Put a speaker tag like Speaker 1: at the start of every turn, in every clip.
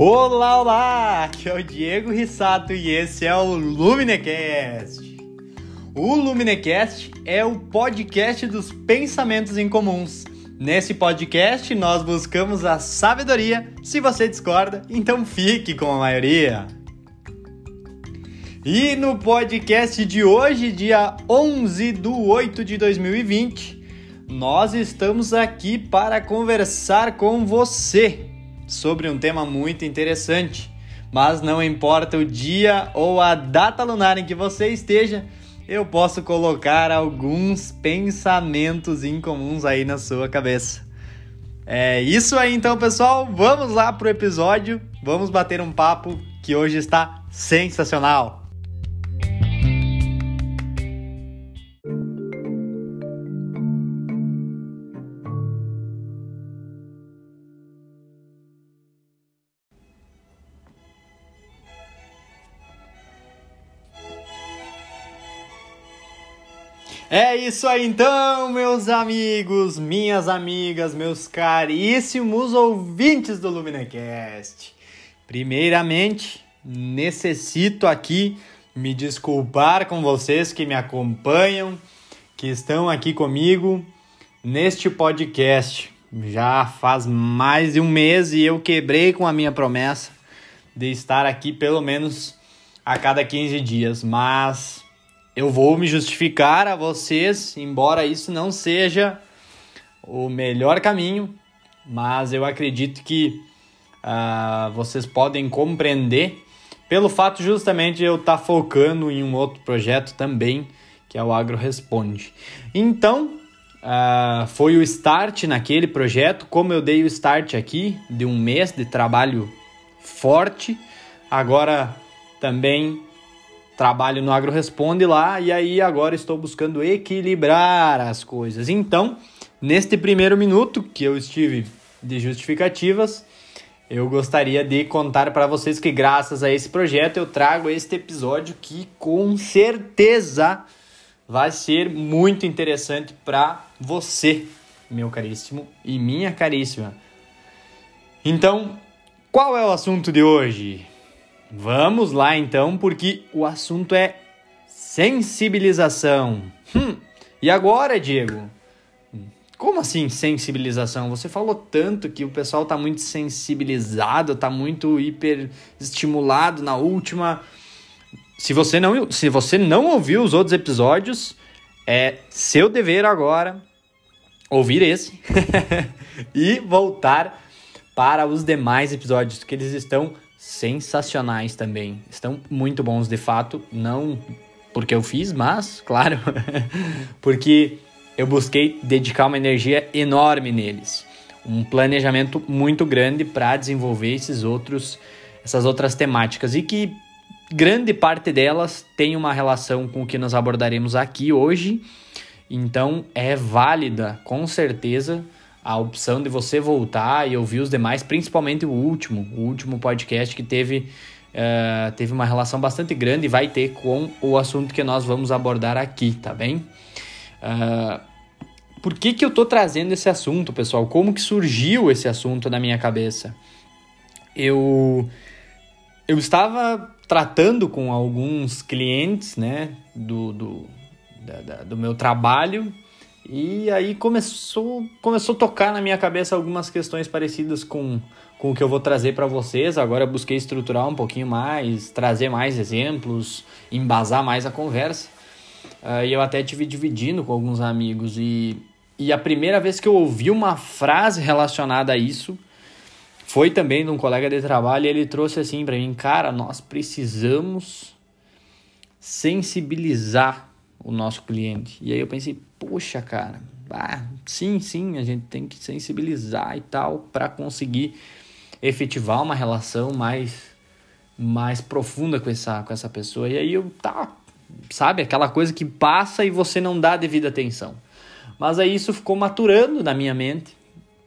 Speaker 1: Olá, olá! Aqui é o Diego Rissato e esse é o Luminecast. O Luminecast é o podcast dos pensamentos incomuns. Nesse podcast nós buscamos a sabedoria. Se você discorda, então fique com a maioria. E no podcast de hoje, dia 11 de 8 de 2020, nós estamos aqui para conversar com você sobre um tema muito interessante. Mas não importa o dia ou a data lunar em que você esteja, eu posso colocar alguns pensamentos incomuns aí na sua cabeça. É isso aí então, pessoal. Vamos lá pro episódio. Vamos bater um papo que hoje está sensacional. É isso aí então, meus amigos, minhas amigas, meus caríssimos ouvintes do Luminecast. Primeiramente, necessito aqui me desculpar com vocês que me acompanham, que estão aqui comigo neste podcast. Já faz mais de um mês e eu quebrei com a minha promessa de estar aqui pelo menos a cada 15 dias, mas eu vou me justificar a vocês, embora isso não seja o melhor caminho, mas eu acredito que uh, vocês podem compreender pelo fato justamente de eu estar tá focando em um outro projeto também, que é o Agro Responde. Então, uh, foi o start naquele projeto, como eu dei o start aqui, de um mês de trabalho forte, agora também trabalho no AgroResponde lá e aí agora estou buscando equilibrar as coisas. Então, neste primeiro minuto que eu estive de justificativas, eu gostaria de contar para vocês que graças a esse projeto eu trago este episódio que com certeza vai ser muito interessante para você, meu caríssimo e minha caríssima. Então, qual é o assunto de hoje? Vamos lá então, porque o assunto é sensibilização. Hum, e agora, Diego? Como assim sensibilização? Você falou tanto que o pessoal tá muito sensibilizado, tá muito hiper estimulado na última. Se você não, se você não ouviu os outros episódios, é seu dever agora ouvir esse e voltar para os demais episódios que eles estão sensacionais também. Estão muito bons de fato, não porque eu fiz, mas, claro, porque eu busquei dedicar uma energia enorme neles. Um planejamento muito grande para desenvolver esses outros essas outras temáticas e que grande parte delas tem uma relação com o que nós abordaremos aqui hoje. Então é válida, com certeza, a opção de você voltar e ouvir os demais, principalmente o último, o último podcast que teve, uh, teve uma relação bastante grande e vai ter com o assunto que nós vamos abordar aqui, tá bem? Uh, por que, que eu tô trazendo esse assunto, pessoal? Como que surgiu esse assunto na minha cabeça? Eu, eu estava tratando com alguns clientes, né, do, do, da, da, do meu trabalho e aí começou, começou a tocar na minha cabeça algumas questões parecidas com, com o que eu vou trazer para vocês. Agora busquei estruturar um pouquinho mais, trazer mais exemplos, embasar mais a conversa. Uh, e eu até tive dividindo com alguns amigos. E, e a primeira vez que eu ouvi uma frase relacionada a isso foi também de um colega de trabalho. E ele trouxe assim para mim: Cara, nós precisamos sensibilizar o nosso cliente. E aí eu pensei, poxa, cara, ah, sim, sim, a gente tem que sensibilizar e tal para conseguir efetivar uma relação mais mais profunda com essa com essa pessoa. E aí eu tá, sabe, aquela coisa que passa e você não dá devida atenção. Mas aí isso ficou maturando na minha mente.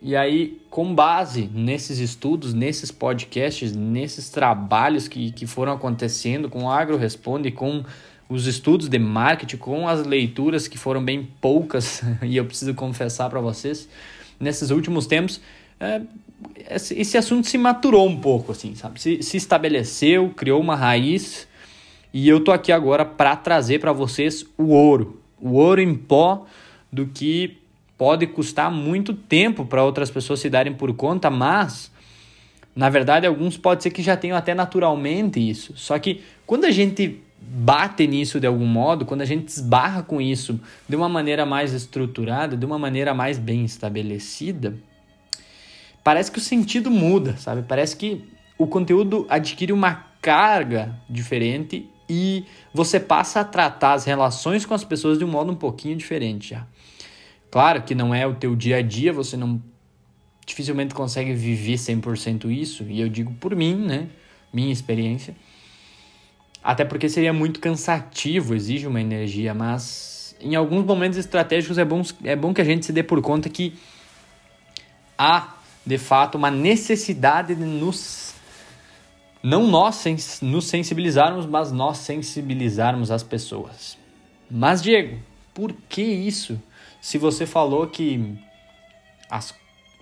Speaker 1: E aí, com base nesses estudos, nesses podcasts, nesses trabalhos que, que foram acontecendo com o Agro Responde, com os estudos de marketing, com as leituras que foram bem poucas, e eu preciso confessar para vocês, nesses últimos tempos, é, esse assunto se maturou um pouco, assim, sabe? Se, se estabeleceu, criou uma raiz e eu tô aqui agora para trazer para vocês o ouro, o ouro em pó do que pode custar muito tempo para outras pessoas se darem por conta, mas na verdade alguns pode ser que já tenham até naturalmente isso. Só que quando a gente bate nisso de algum modo, quando a gente esbarra com isso de uma maneira mais estruturada, de uma maneira mais bem estabelecida, parece que o sentido muda, sabe? Parece que o conteúdo adquire uma carga diferente e você passa a tratar as relações com as pessoas de um modo um pouquinho diferente já. Claro que não é o teu dia a dia, você não dificilmente consegue viver 100% isso, e eu digo por mim, né? Minha experiência. Até porque seria muito cansativo, exige uma energia, mas em alguns momentos estratégicos é bom, é bom que a gente se dê por conta que há, de fato, uma necessidade de nos. Não nós nos sensibilizarmos, mas nós sensibilizarmos as pessoas. Mas, Diego, por que isso? Se você falou que as,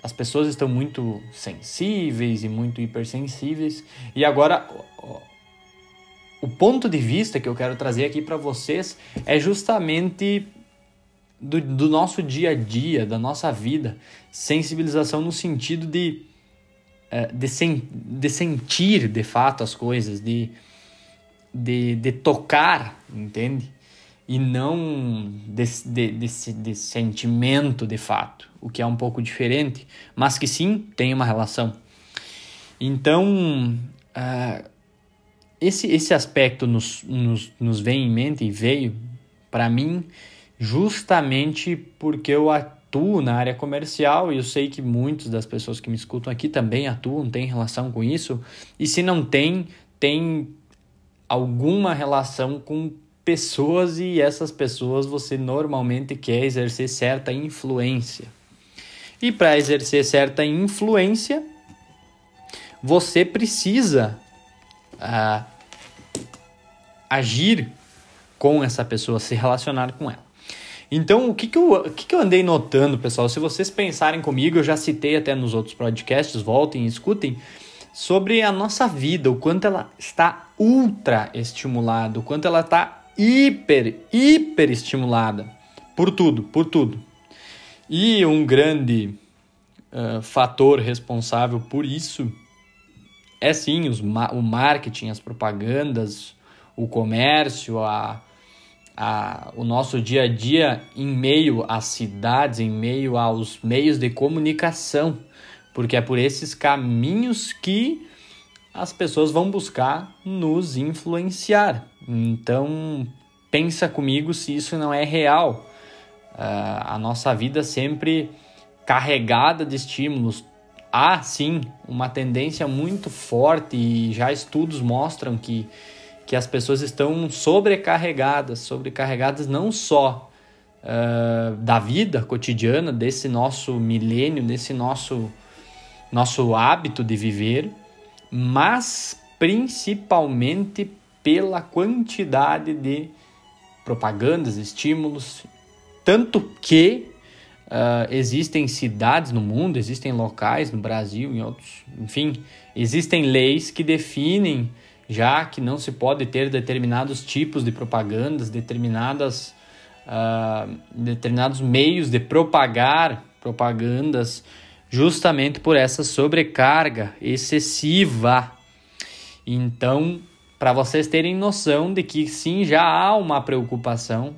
Speaker 1: as pessoas estão muito sensíveis e muito hipersensíveis, e agora o ponto de vista que eu quero trazer aqui para vocês é justamente do, do, nosso dia a dia, da nossa vida. Sensibilização no sentido de, é, de, sen, de sentir de fato as coisas, de, de, de tocar, entende? E não de, de, de, de sentimento de fato, o que é um pouco diferente, mas que sim tem uma relação. Então, uh, esse, esse aspecto nos, nos, nos vem em mente e veio para mim justamente porque eu atuo na área comercial e eu sei que muitas das pessoas que me escutam aqui também atuam, têm relação com isso. E se não tem, tem alguma relação com pessoas e essas pessoas você normalmente quer exercer certa influência. E para exercer certa influência, você precisa agir com essa pessoa, se relacionar com ela. Então, o que, que, eu, o que, que eu andei notando, pessoal? Se vocês pensarem comigo, eu já citei até nos outros podcasts, voltem e escutem, sobre a nossa vida, o quanto ela está ultra estimulada, o quanto ela está hiper, hiper estimulada por tudo, por tudo. E um grande uh, fator responsável por isso é sim os, o marketing, as propagandas, o comércio, a, a, o nosso dia a dia em meio às cidades, em meio aos meios de comunicação, porque é por esses caminhos que as pessoas vão buscar nos influenciar. Então, pensa comigo se isso não é real. Uh, a nossa vida sempre carregada de estímulos, há sim uma tendência muito forte e já estudos mostram que, que as pessoas estão sobrecarregadas sobrecarregadas não só uh, da vida cotidiana, desse nosso milênio, desse nosso, nosso hábito de viver, mas principalmente pela quantidade de propagandas, estímulos, tanto que Uh, existem cidades no mundo, existem locais no Brasil, em outros, enfim, existem leis que definem já que não se pode ter determinados tipos de propagandas, determinadas, uh, determinados meios de propagar propagandas, justamente por essa sobrecarga excessiva. Então, para vocês terem noção de que sim, já há uma preocupação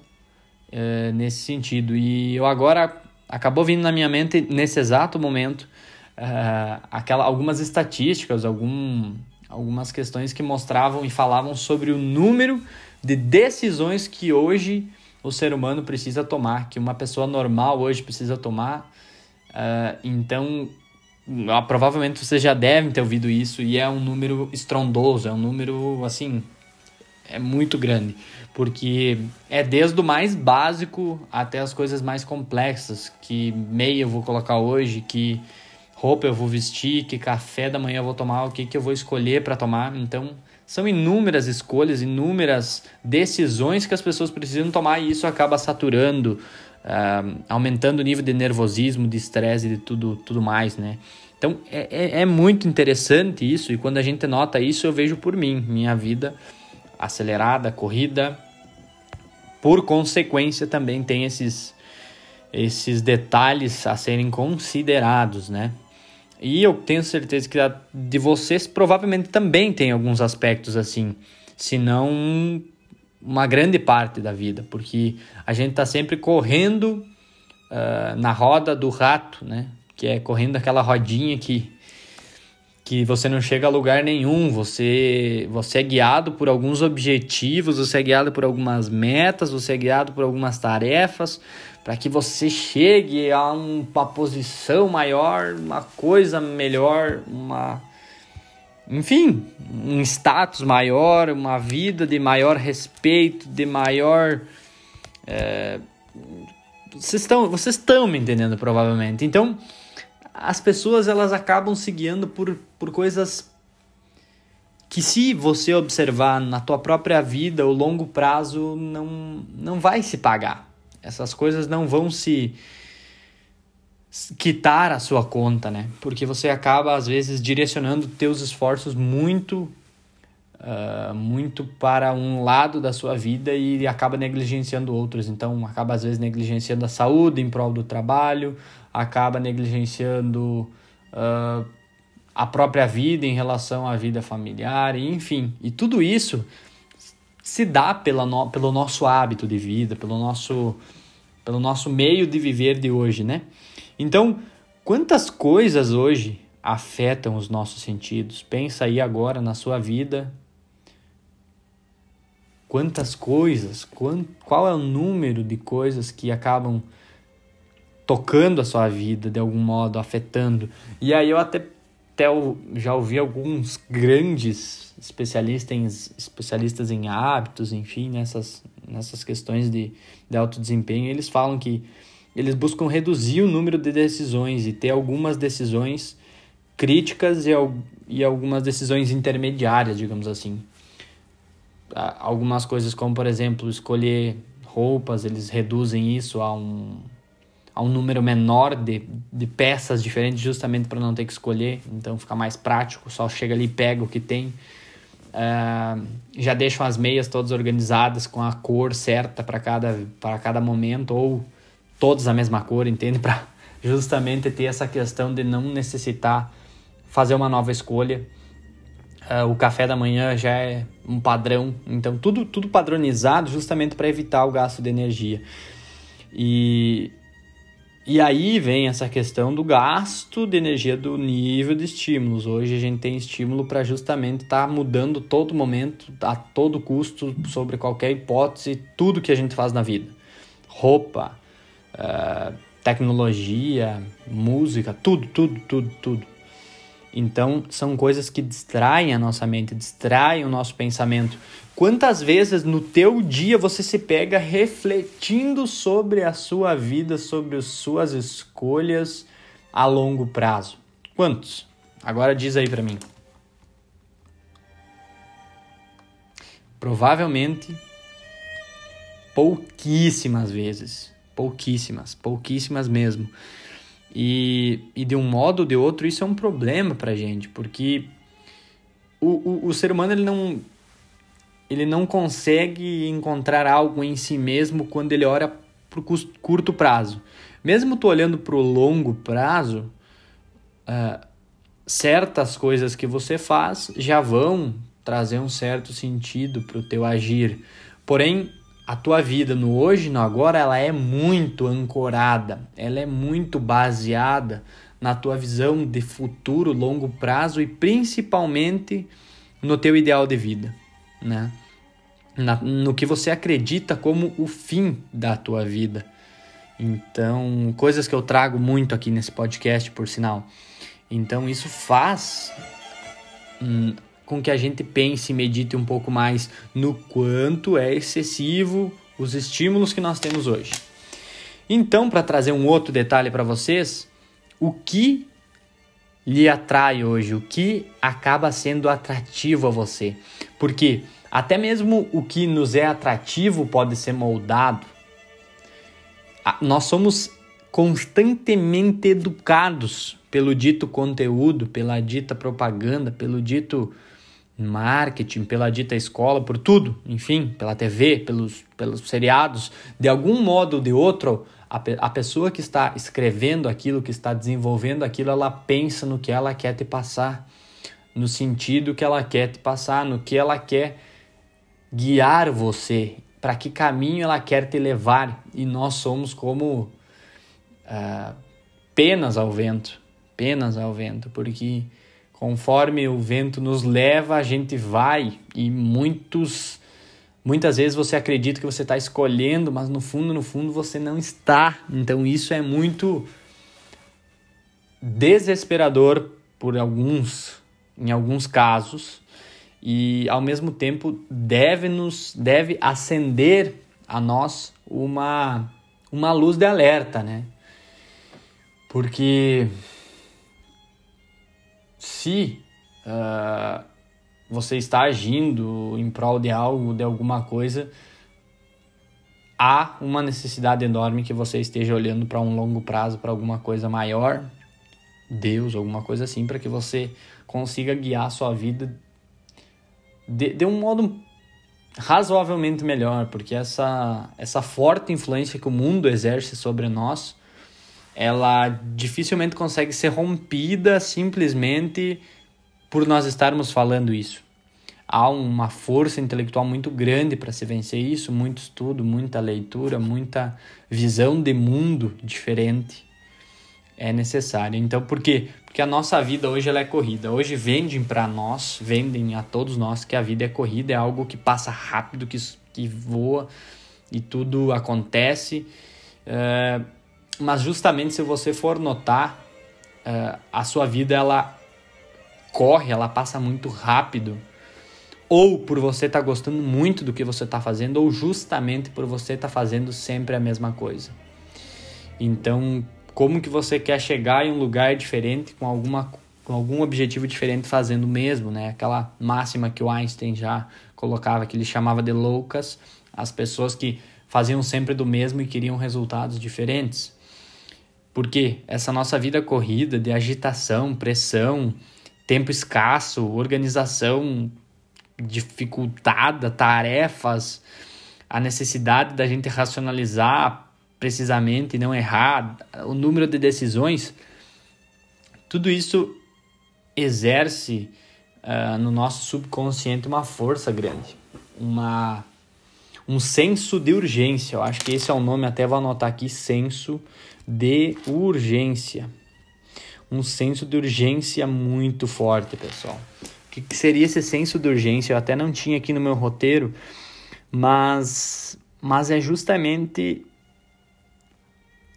Speaker 1: uh, nesse sentido. E eu agora acabou vindo na minha mente nesse exato momento uh, aquela, algumas estatísticas, algum, algumas questões que mostravam e falavam sobre o número de decisões que hoje o ser humano precisa tomar, que uma pessoa normal hoje precisa tomar. Uh, então, uh, provavelmente vocês já devem ter ouvido isso e é um número estrondoso, é um número assim, é muito grande porque é desde o mais básico até as coisas mais complexas, que meia eu vou colocar hoje, que roupa eu vou vestir, que café da manhã eu vou tomar, o que, que eu vou escolher para tomar. Então, são inúmeras escolhas, inúmeras decisões que as pessoas precisam tomar e isso acaba saturando uh, aumentando o nível de nervosismo, de estresse e de tudo, tudo mais, né? Então é, é, é, muito interessante isso, e quando a gente nota isso, eu vejo por mim, minha vida acelerada, corrida, por consequência também tem esses, esses detalhes a serem considerados, né? E eu tenho certeza que de vocês provavelmente também tem alguns aspectos assim, se não uma grande parte da vida, porque a gente está sempre correndo uh, na roda do rato, né? que é correndo aquela rodinha que que você não chega a lugar nenhum, você você é guiado por alguns objetivos, você é guiado por algumas metas, você é guiado por algumas tarefas para que você chegue a uma posição maior, uma coisa melhor, uma enfim, um status maior, uma vida de maior respeito, de maior é, vocês estão vocês estão me entendendo provavelmente. Então, as pessoas elas acabam se guiando por, por coisas que se você observar na tua própria vida, o longo prazo não, não vai se pagar. Essas coisas não vão se quitar a sua conta, né? Porque você acaba às vezes direcionando teus esforços muito uh, muito para um lado da sua vida e acaba negligenciando outros. Então acaba às vezes negligenciando a saúde em prol do trabalho, acaba negligenciando uh, a própria vida em relação à vida familiar, enfim. E tudo isso se dá pela no, pelo nosso hábito de vida, pelo nosso, pelo nosso meio de viver de hoje, né? Então, quantas coisas hoje afetam os nossos sentidos? Pensa aí agora na sua vida. Quantas coisas, qual é o número de coisas que acabam tocando a sua vida de algum modo, afetando. E aí eu até, até já ouvi alguns grandes especialistas em, especialistas em hábitos, enfim, nessas, nessas questões de, de alto desempenho, eles falam que eles buscam reduzir o número de decisões e ter algumas decisões críticas e, e algumas decisões intermediárias, digamos assim. Algumas coisas como, por exemplo, escolher roupas, eles reduzem isso a um a um número menor de, de peças diferentes, justamente para não ter que escolher, então fica mais prático, só chega ali e pega o que tem. Uh, já deixam as meias todas organizadas com a cor certa para cada, cada momento, ou todas a mesma cor, entende? Para justamente ter essa questão de não necessitar fazer uma nova escolha. Uh, o café da manhã já é um padrão, então tudo, tudo padronizado justamente para evitar o gasto de energia. E e aí vem essa questão do gasto de energia do nível de estímulos. Hoje a gente tem estímulo para justamente estar tá mudando todo momento, a todo custo, sobre qualquer hipótese, tudo que a gente faz na vida. Roupa, uh, tecnologia, música, tudo, tudo, tudo, tudo. Então, são coisas que distraem a nossa mente, distraem o nosso pensamento. Quantas vezes no teu dia você se pega refletindo sobre a sua vida, sobre as suas escolhas a longo prazo? Quantos? Agora diz aí para mim. Provavelmente pouquíssimas vezes. Pouquíssimas, pouquíssimas mesmo. E, e de um modo ou de outro, isso é um problema pra gente, porque o, o, o ser humano ele não, ele não consegue encontrar algo em si mesmo quando ele olha para o curto prazo. Mesmo tu olhando para o longo prazo, uh, certas coisas que você faz já vão trazer um certo sentido para o teu agir. Porém, a tua vida no hoje, no agora, ela é muito ancorada, ela é muito baseada na tua visão de futuro, longo prazo e principalmente no teu ideal de vida, né? Na, no que você acredita como o fim da tua vida. Então, coisas que eu trago muito aqui nesse podcast, por sinal. Então, isso faz hum, com que a gente pense e medite um pouco mais no quanto é excessivo os estímulos que nós temos hoje. Então, para trazer um outro detalhe para vocês, o que lhe atrai hoje, o que acaba sendo atrativo a você? Porque até mesmo o que nos é atrativo pode ser moldado. nós somos constantemente educados pelo dito conteúdo, pela dita propaganda, pelo dito marketing, pela dita escola, por tudo, enfim, pela TV, pelos, pelos seriados, de algum modo ou de outro, a, a pessoa que está escrevendo aquilo, que está desenvolvendo aquilo, ela pensa no que ela quer te passar, no sentido que ela quer te passar, no que ela quer guiar você, para que caminho ela quer te levar, e nós somos como uh, penas ao vento, penas ao vento, porque conforme o vento nos leva, a gente vai e muitos muitas vezes você acredita que você está escolhendo, mas no fundo, no fundo você não está. Então isso é muito desesperador por alguns, em alguns casos, e ao mesmo tempo deve nos deve acender a nós uma uma luz de alerta, né? Porque se uh, você está agindo em prol de algo, de alguma coisa, há uma necessidade enorme que você esteja olhando para um longo prazo, para alguma coisa maior, Deus, alguma coisa assim, para que você consiga guiar a sua vida de, de um modo razoavelmente melhor, porque essa, essa forte influência que o mundo exerce sobre nós ela dificilmente consegue ser rompida simplesmente por nós estarmos falando isso. Há uma força intelectual muito grande para se vencer isso, muito estudo, muita leitura, muita visão de mundo diferente é necessária. Então, por quê? Porque a nossa vida hoje ela é corrida. Hoje vendem para nós, vendem a todos nós que a vida é corrida, é algo que passa rápido, que, que voa e tudo acontece. Uh, mas justamente se você for notar, uh, a sua vida ela corre, ela passa muito rápido. Ou por você estar tá gostando muito do que você está fazendo, ou justamente por você estar tá fazendo sempre a mesma coisa. Então, como que você quer chegar em um lugar diferente com alguma com algum objetivo diferente fazendo o mesmo, né? Aquela máxima que o Einstein já colocava, que ele chamava de loucas, as pessoas que faziam sempre do mesmo e queriam resultados diferentes. Porque essa nossa vida corrida de agitação, pressão, tempo escasso, organização dificultada, tarefas, a necessidade da gente racionalizar precisamente e não errar, o número de decisões, tudo isso exerce uh, no nosso subconsciente uma força grande, uma um senso de urgência. Eu acho que esse é o nome, até vou anotar aqui, senso de urgência. Um senso de urgência muito forte, pessoal. O que, seria esse senso de urgência? Eu até não tinha aqui no meu roteiro, mas, mas é justamente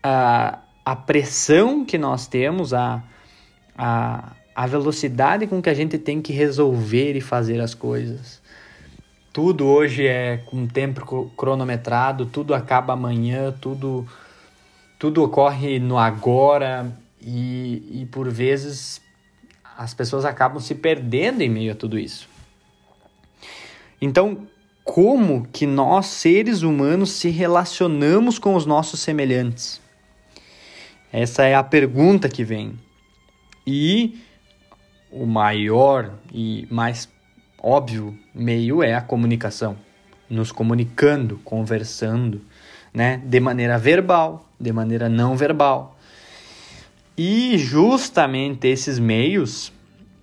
Speaker 1: a, a pressão que nós temos, a, a, a velocidade com que a gente tem que resolver e fazer as coisas. Tudo hoje é com tempo cronometrado, tudo acaba amanhã, tudo tudo ocorre no agora e, e por vezes as pessoas acabam se perdendo em meio a tudo isso. Então, como que nós, seres humanos, se relacionamos com os nossos semelhantes? Essa é a pergunta que vem. E o maior e mais óbvio meio é a comunicação. Nos comunicando, conversando, né? De maneira verbal, de maneira não verbal. E justamente esses meios,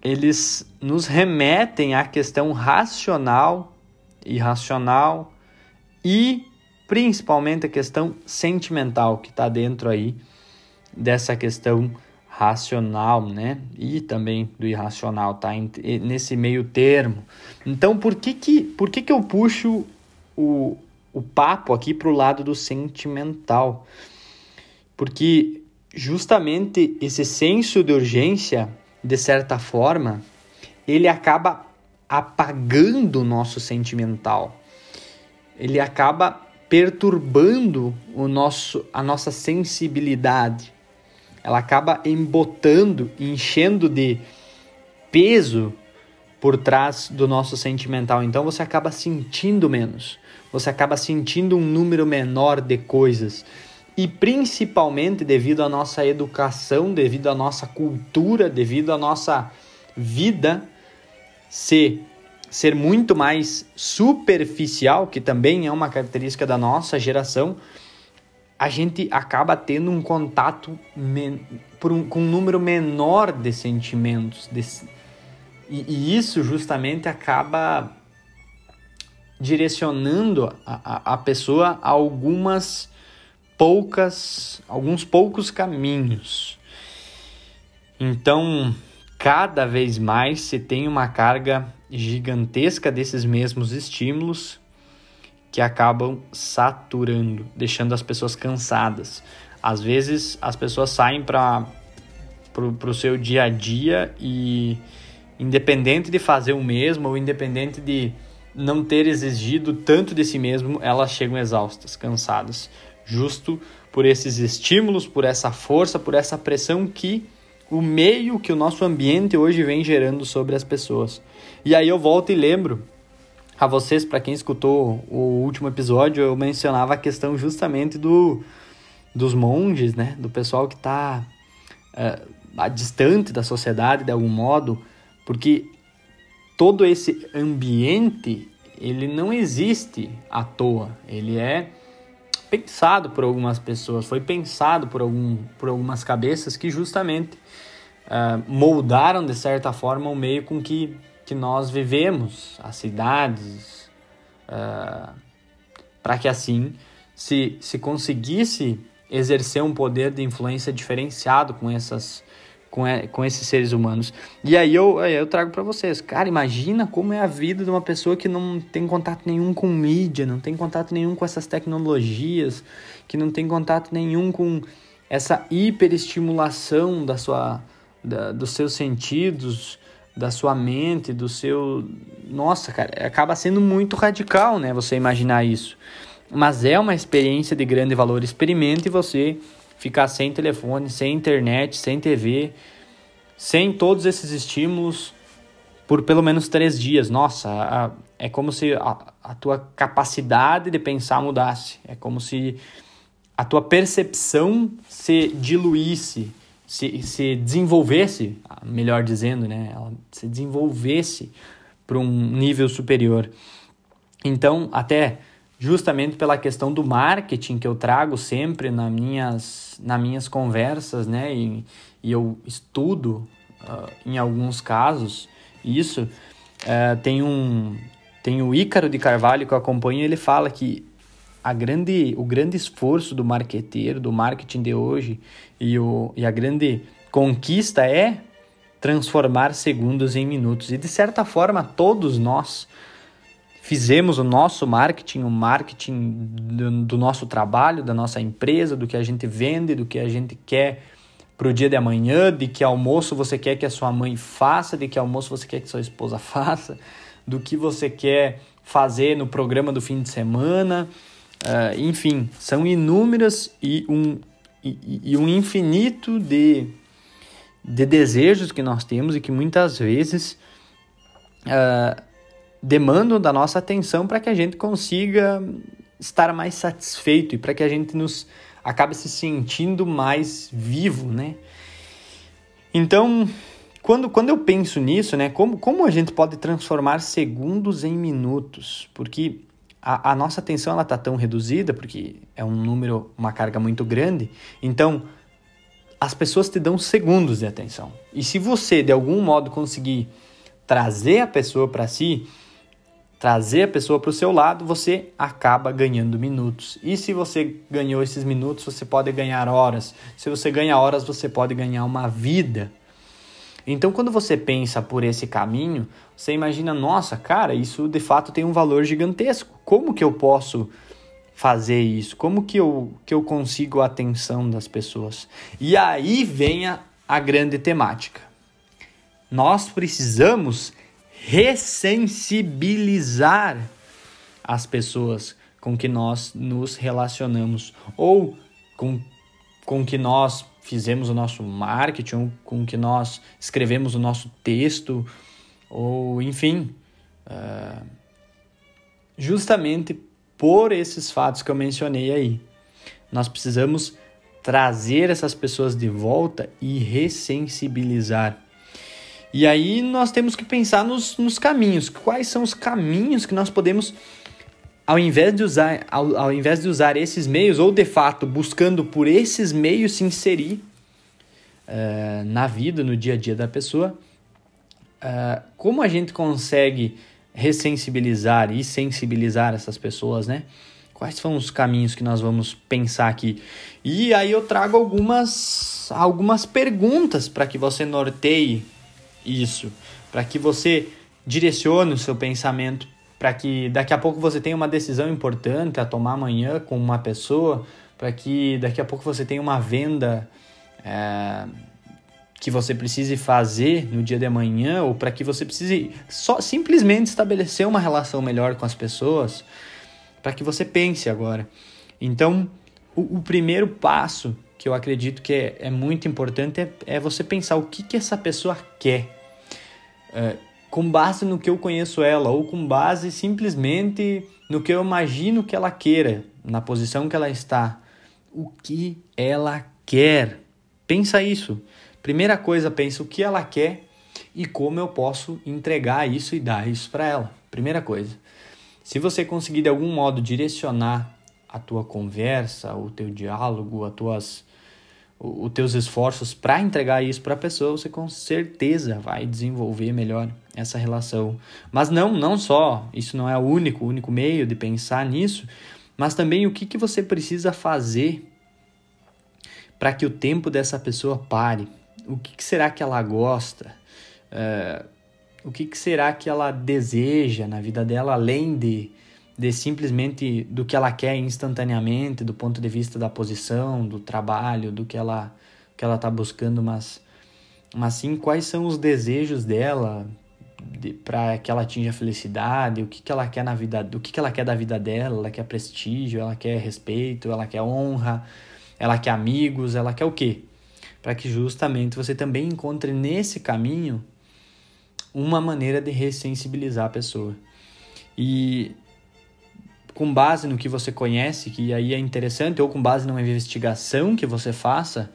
Speaker 1: eles nos remetem à questão racional, irracional e principalmente a questão sentimental que está dentro aí dessa questão racional, né? E também do irracional, tá? Nesse meio termo. Então, por que que, por que, que eu puxo o, o papo aqui para o lado do sentimental? Porque justamente esse senso de urgência, de certa forma, ele acaba apagando o nosso sentimental. Ele acaba perturbando o nosso, a nossa sensibilidade. Ela acaba embotando, enchendo de peso por trás do nosso sentimental. Então você acaba sentindo menos. Você acaba sentindo um número menor de coisas e principalmente devido à nossa educação, devido à nossa cultura, devido à nossa vida ser ser muito mais superficial, que também é uma característica da nossa geração, a gente acaba tendo um contato um, com um número menor de sentimentos. De, e, e, isso justamente acaba direcionando a, a, a pessoa a algumas poucas, alguns poucos caminhos. Então, cada vez mais se tem uma carga gigantesca desses mesmos estímulos que acabam saturando, deixando as pessoas cansadas. Às vezes as pessoas saem para o seu dia a dia e, independente de fazer o mesmo ou independente de não ter exigido tanto de si mesmo, elas chegam exaustas, cansadas, justo por esses estímulos, por essa força, por essa pressão que o meio que o nosso ambiente hoje vem gerando sobre as pessoas. E aí eu volto e lembro a vocês, para quem escutou o último episódio, eu mencionava a questão justamente do, dos monges, né? Do pessoal que está é, distante da sociedade de algum modo, porque todo esse ambiente ele não existe à toa, ele é pensado por algumas pessoas, foi pensado por, algum, por algumas cabeças que justamente uh, moldaram de certa forma o meio com que que nós vivemos, as cidades, uh, para que assim se, se conseguisse exercer um poder de influência diferenciado com essas com, com esses seres humanos. E aí eu, eu trago para vocês, cara, imagina como é a vida de uma pessoa que não tem contato nenhum com mídia, não tem contato nenhum com essas tecnologias, que não tem contato nenhum com essa hiperestimulação da sua, da, dos seus sentidos, da sua mente, do seu. Nossa, cara, acaba sendo muito radical, né? Você imaginar isso. Mas é uma experiência de grande valor. Experimente você ficar sem telefone, sem internet, sem TV, sem todos esses estímulos por pelo menos três dias. Nossa, a, é como se a, a tua capacidade de pensar mudasse. É como se a tua percepção se diluísse se, se desenvolvesse, melhor dizendo, né? Ela se desenvolvesse para um nível superior. Então, até justamente pela questão do marketing que eu trago sempre nas minhas, nas minhas conversas, né? E, e eu estudo uh, em alguns casos isso. Uh, tem um tem o Ícaro de Carvalho que eu acompanho, ele fala que a grande, o grande esforço do marqueteiro, do marketing de hoje e, o, e a grande conquista é transformar segundos em minutos. E de certa forma, todos nós fizemos o nosso marketing, o marketing do, do nosso trabalho, da nossa empresa, do que a gente vende, do que a gente quer para o dia de amanhã, de que almoço você quer que a sua mãe faça, de que almoço você quer que sua esposa faça, do que você quer fazer no programa do fim de semana. Uh, enfim, são inúmeras e um, e, e, um infinito de, de desejos que nós temos e que muitas vezes uh, demandam da nossa atenção para que a gente consiga estar mais satisfeito e para que a gente nos acabe se sentindo mais vivo, né? Então, quando, quando eu penso nisso, né, como, como a gente pode transformar segundos em minutos? Porque a, a nossa atenção ela está tão reduzida, porque é um número, uma carga muito grande, então as pessoas te dão segundos de atenção. E se você, de algum modo, conseguir trazer a pessoa para si, trazer a pessoa para o seu lado, você acaba ganhando minutos. E se você ganhou esses minutos, você pode ganhar horas. Se você ganha horas, você pode ganhar uma vida. Então, quando você pensa por esse caminho, você imagina, nossa, cara, isso de fato tem um valor gigantesco. Como que eu posso fazer isso? Como que eu, que eu consigo a atenção das pessoas? E aí vem a, a grande temática. Nós precisamos ressensibilizar as pessoas com que nós nos relacionamos ou com, com que nós fizemos o nosso marketing, com que nós escrevemos o nosso texto, ou enfim, uh, justamente por esses fatos que eu mencionei aí. nós precisamos trazer essas pessoas de volta e ressensibilizar. E aí nós temos que pensar nos, nos caminhos. Quais são os caminhos que nós podemos, ao invés, de usar, ao, ao invés de usar esses meios, ou de fato buscando por esses meios se inserir uh, na vida, no dia a dia da pessoa, uh, como a gente consegue ressensibilizar e sensibilizar essas pessoas, né? Quais são os caminhos que nós vamos pensar aqui? E aí eu trago algumas, algumas perguntas para que você norteie isso, para que você direcione o seu pensamento, para que daqui a pouco você tenha uma decisão importante a tomar amanhã com uma pessoa, para que daqui a pouco você tenha uma venda é, que você precise fazer no dia de amanhã, ou para que você precise só simplesmente estabelecer uma relação melhor com as pessoas, para que você pense agora. Então, o, o primeiro passo que eu acredito que é, é muito importante é, é, você pensar o que, que essa pessoa quer. É, com base no que eu conheço ela, ou com base simplesmente no que eu imagino que ela queira, na posição que ela está. O que ela quer. Pensa isso. Primeira coisa, pensa o que ela quer e como eu posso entregar isso e dar isso para ela. Primeira coisa. Se você conseguir de algum modo direcionar a tua conversa, o teu diálogo, as tuas, os teus esforços para entregar isso para a pessoa, você com certeza vai desenvolver melhor essa relação. Mas não, não só, isso não é o único, o único meio de pensar nisso, mas também o que, que você precisa fazer para que o tempo dessa pessoa pare. O que, que será que ela gosta? Uh, o que, que será que ela deseja na vida dela, além de de simplesmente do que ela quer instantaneamente, do ponto de vista da posição, do trabalho, do que ela que ela está buscando, mas mas sim quais são os desejos dela de, para que ela atinja a felicidade, o que, que ela quer na vida, o que, que ela quer da vida dela, ela quer prestígio, ela quer respeito, ela quer honra, ela quer amigos, ela quer o quê? Para que justamente você também encontre nesse caminho uma maneira de ressensibilizar a pessoa. E com base no que você conhece, que aí é interessante, ou com base numa investigação que você faça,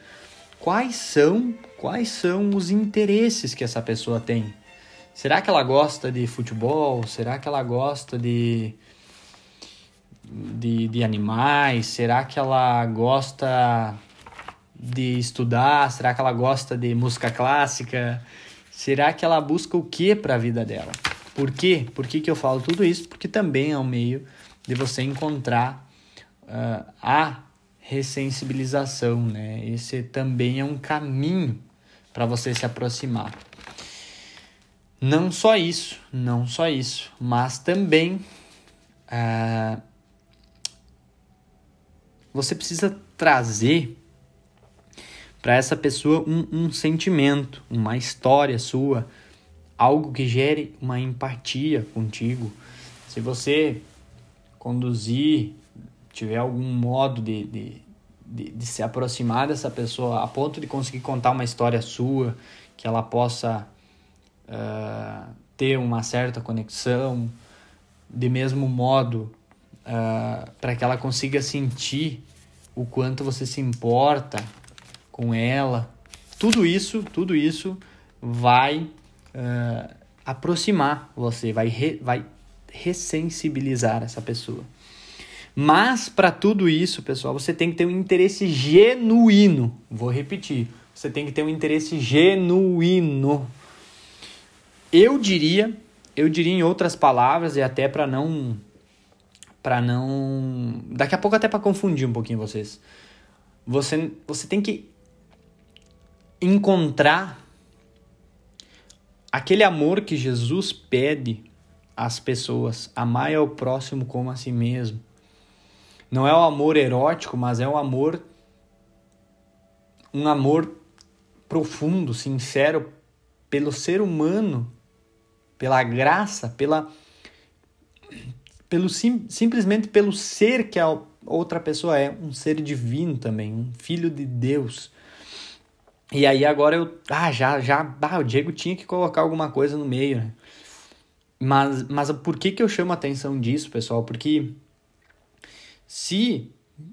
Speaker 1: quais são, quais são os interesses que essa pessoa tem? Será que ela gosta de futebol? Será que ela gosta de, de, de animais? Será que ela gosta de estudar? Será que ela gosta de música clássica? Será que ela busca o que para a vida dela? Por quê? Por que, que eu falo tudo isso? Porque também é um meio de você encontrar uh, a ressensibilização, né? Esse também é um caminho para você se aproximar. Não só isso, não só isso, mas também uh, você precisa trazer para essa pessoa um, um sentimento, uma história sua, algo que gere uma empatia contigo. Se você conduzir, tiver algum modo de, de, de, de, se aproximar dessa pessoa a ponto de conseguir contar uma história sua, que ela possa uh, ter uma certa conexão, de mesmo modo, uh, para que ela consiga sentir o quanto você se importa com ela. Tudo isso, tudo isso vai uh, aproximar você, vai, re, vai ressensibilizar essa pessoa. Mas para tudo isso, pessoal, você tem que ter um interesse genuíno. Vou repetir. Você tem que ter um interesse genuíno. Eu diria, eu diria em outras palavras e até para não para não, daqui a pouco até para confundir um pouquinho vocês. Você você tem que encontrar aquele amor que Jesus pede as pessoas. Amar ao próximo como a si mesmo. Não é o amor erótico, mas é um amor um amor profundo, sincero pelo ser humano, pela graça, pela pelo sim, simplesmente pelo ser que a outra pessoa é, um ser divino também, um filho de Deus. E aí agora eu, ah, já já, ah, o Diego tinha que colocar alguma coisa no meio, né? Mas, mas por que, que eu chamo a atenção disso, pessoal? Porque se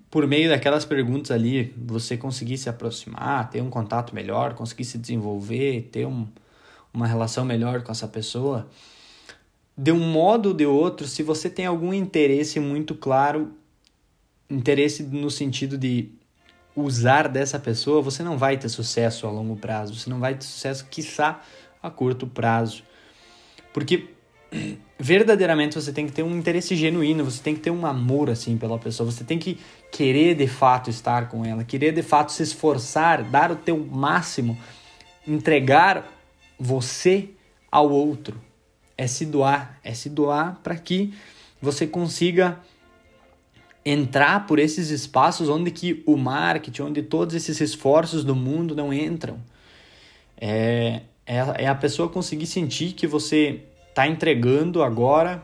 Speaker 1: por meio daquelas perguntas ali, você conseguir se aproximar, ter um contato melhor, conseguir se desenvolver, ter um, uma relação melhor com essa pessoa, de um modo ou de outro, se você tem algum interesse muito claro, interesse no sentido de usar dessa pessoa, você não vai ter sucesso a longo prazo, você não vai ter sucesso, quiçá, a curto prazo. Porque verdadeiramente você tem que ter um interesse genuíno, você tem que ter um amor assim pela pessoa, você tem que querer de fato estar com ela, querer de fato se esforçar, dar o teu máximo, entregar você ao outro. É se doar, é se doar para que você consiga entrar por esses espaços onde que o marketing, onde todos esses esforços do mundo não entram. É, é, é a pessoa conseguir sentir que você está entregando agora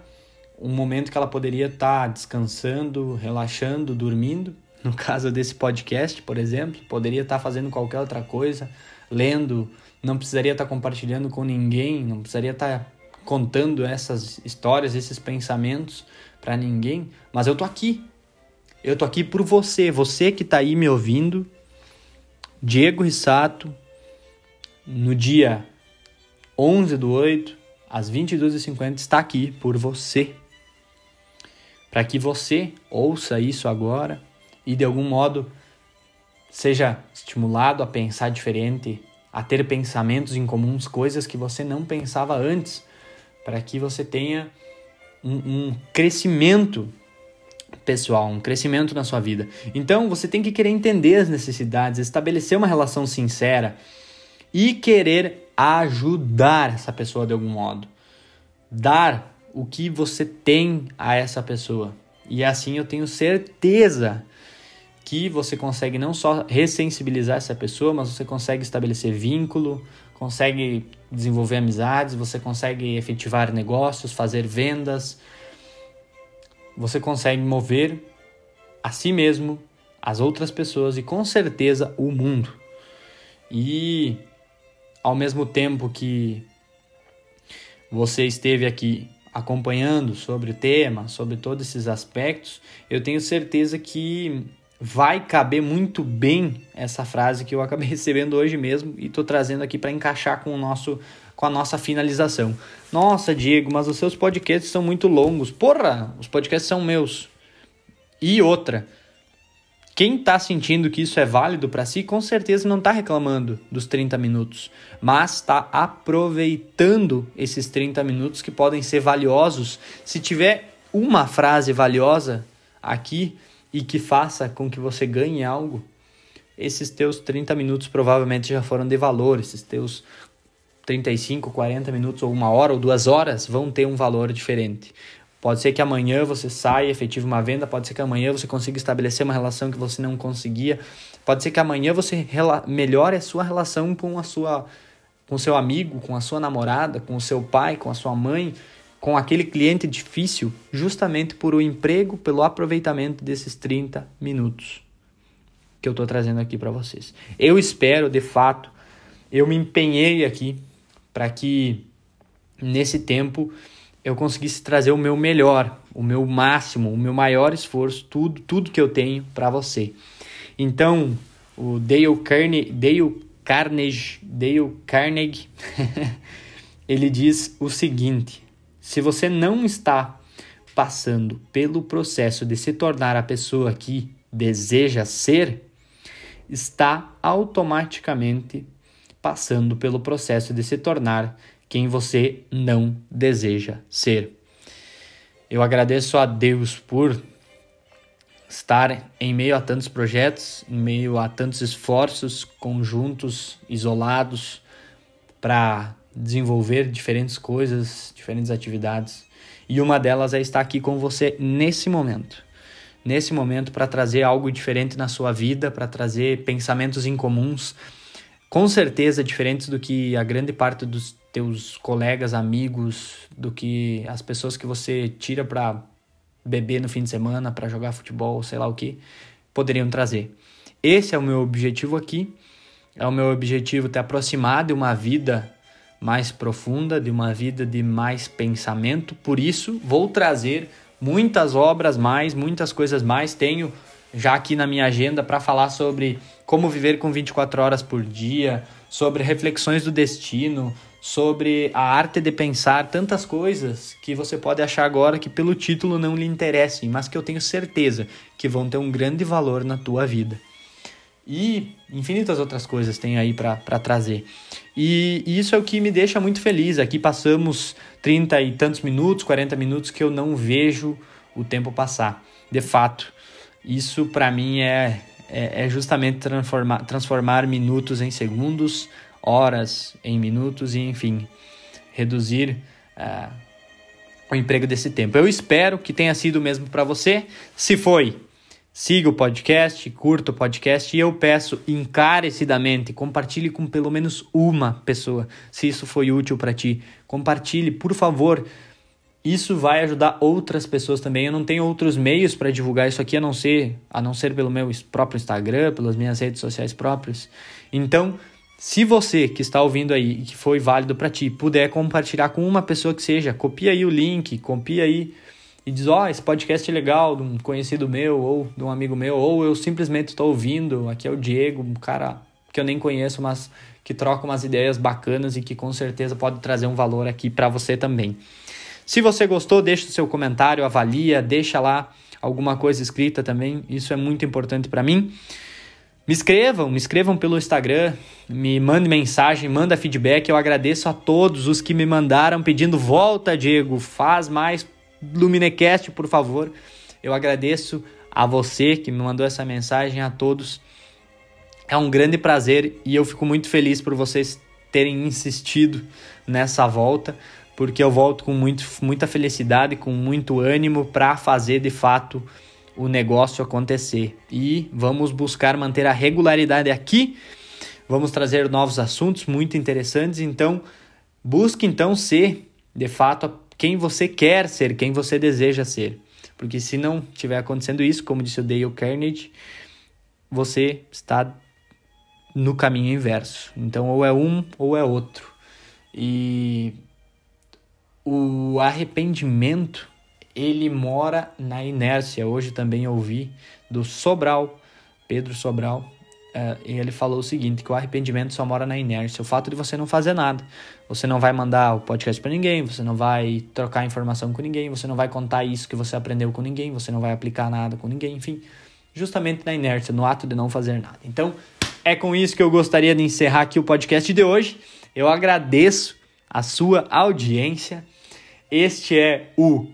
Speaker 1: um momento que ela poderia estar tá descansando, relaxando, dormindo. No caso desse podcast, por exemplo, poderia estar tá fazendo qualquer outra coisa, lendo, não precisaria estar tá compartilhando com ninguém, não precisaria estar tá contando essas histórias, esses pensamentos para ninguém, mas eu tô aqui eu tô aqui por você, você que tá aí me ouvindo. Diego Rissato, no dia 11 do 8, às 22h50, está aqui por você. Para que você ouça isso agora e de algum modo seja estimulado a pensar diferente, a ter pensamentos em comuns, coisas que você não pensava antes, para que você tenha um, um crescimento pessoal, um crescimento na sua vida. Então você tem que querer entender as necessidades, estabelecer uma relação sincera e querer ajudar essa pessoa de algum modo. Dar o que você tem a essa pessoa. E assim eu tenho certeza que você consegue não só ressensibilizar essa pessoa, mas você consegue estabelecer vínculo, consegue desenvolver amizades, você consegue efetivar negócios, fazer vendas, você consegue mover a si mesmo, as outras pessoas e com certeza o mundo. E ao mesmo tempo que você esteve aqui acompanhando sobre o tema, sobre todos esses aspectos, eu tenho certeza que vai caber muito bem essa frase que eu acabei recebendo hoje mesmo e estou trazendo aqui para encaixar com o nosso com a nossa finalização. Nossa, Diego, mas os seus podcasts são muito longos. Porra, os podcasts são meus. E outra, quem está sentindo que isso é válido para si, com certeza não está reclamando dos 30 minutos, mas está aproveitando esses 30 minutos que podem ser valiosos. Se tiver uma frase valiosa aqui e que faça com que você ganhe algo, esses teus 30 minutos provavelmente já foram de valor, esses teus 35, 40 minutos, ou uma hora, ou duas horas, vão ter um valor diferente. Pode ser que amanhã você saia, efetive uma venda, pode ser que amanhã você consiga estabelecer uma relação que você não conseguia, pode ser que amanhã você melhore a sua relação com a sua com seu amigo, com a sua namorada, com o seu pai, com a sua mãe, com aquele cliente difícil, justamente por o emprego, pelo aproveitamento desses 30 minutos que eu estou trazendo aqui para vocês. Eu espero, de fato, eu me empenhei aqui para que nesse tempo eu conseguisse trazer o meu melhor, o meu máximo, o meu maior esforço, tudo, tudo que eu tenho para você. Então, o Dale Carnegie, Dale Carnegie, Dale Carnegie ele diz o seguinte: se você não está passando pelo processo de se tornar a pessoa que deseja ser, está automaticamente passando pelo processo de se tornar quem você não deseja ser. Eu agradeço a Deus por estar em meio a tantos projetos, em meio a tantos esforços conjuntos, isolados, para desenvolver diferentes coisas, diferentes atividades. E uma delas é estar aqui com você nesse momento. Nesse momento, para trazer algo diferente na sua vida, para trazer pensamentos incomuns, com certeza diferentes do que a grande parte dos teus colegas, amigos, do que as pessoas que você tira para beber no fim de semana, para jogar futebol, sei lá o que, poderiam trazer. Esse é o meu objetivo aqui. É o meu objetivo te aproximar de uma vida mais profunda, de uma vida de mais pensamento. Por isso, vou trazer muitas obras mais, muitas coisas mais. Tenho já aqui na minha agenda para falar sobre como viver com 24 horas por dia, sobre reflexões do destino, sobre a arte de pensar, tantas coisas que você pode achar agora que pelo título não lhe interessem, mas que eu tenho certeza que vão ter um grande valor na tua vida. E infinitas outras coisas tem aí para trazer. E, isso é o que me deixa muito feliz. Aqui passamos 30 e tantos minutos, 40 minutos que eu não vejo o tempo passar. De fato, isso para mim é, é, é, justamente transformar, transformar minutos em segundos, horas em minutos e, enfim, reduzir uh, o emprego desse tempo. Eu espero que tenha sido o mesmo para você. Se foi, siga o podcast, curta o podcast e eu peço encarecidamente, compartilhe com pelo menos uma pessoa, se isso foi útil para ti. Compartilhe, por favor isso vai ajudar outras pessoas também. Eu não tenho outros meios para divulgar isso aqui a não ser a não ser pelo meu próprio Instagram, pelas minhas redes sociais próprias. Então, se você que está ouvindo aí e que foi válido para ti, puder compartilhar com uma pessoa que seja, copia aí o link, copia aí e diz: "Ó, oh, esse podcast é legal, de um conhecido meu ou de um amigo meu, ou eu simplesmente estou ouvindo, aqui é o Diego, um cara que eu nem conheço, mas que troca umas ideias bacanas e que com certeza pode trazer um valor aqui para você também. Se você gostou, deixa o seu comentário, avalia, deixa lá alguma coisa escrita também. Isso é muito importante para mim. Me escrevam, me escrevam pelo Instagram, me mandem mensagem, manda feedback. Eu agradeço a todos os que me mandaram pedindo volta, Diego, faz mais Luminecast, por favor. Eu agradeço a você que me mandou essa mensagem, a todos. É um grande prazer e eu fico muito feliz por vocês terem insistido nessa volta porque eu volto com muito, muita felicidade, com muito ânimo para fazer de fato o negócio acontecer. E vamos buscar manter a regularidade aqui. Vamos trazer novos assuntos muito interessantes, então busque então ser de fato quem você quer ser, quem você deseja ser. Porque se não estiver acontecendo isso, como disse o Dale Carnegie, você está no caminho inverso. Então ou é um ou é outro. E o arrependimento ele mora na inércia. Hoje também ouvi do Sobral, Pedro Sobral, uh, e ele falou o seguinte: que o arrependimento só mora na inércia. O fato de você não fazer nada. Você não vai mandar o podcast para ninguém, você não vai trocar informação com ninguém, você não vai contar isso que você aprendeu com ninguém, você não vai aplicar nada com ninguém, enfim, justamente na inércia, no ato de não fazer nada. Então, é com isso que eu gostaria de encerrar aqui o podcast de hoje. Eu agradeço a sua audiência. Este é o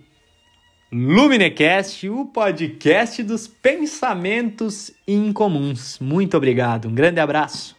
Speaker 1: Luminecast, o podcast dos pensamentos incomuns. Muito obrigado, um grande abraço.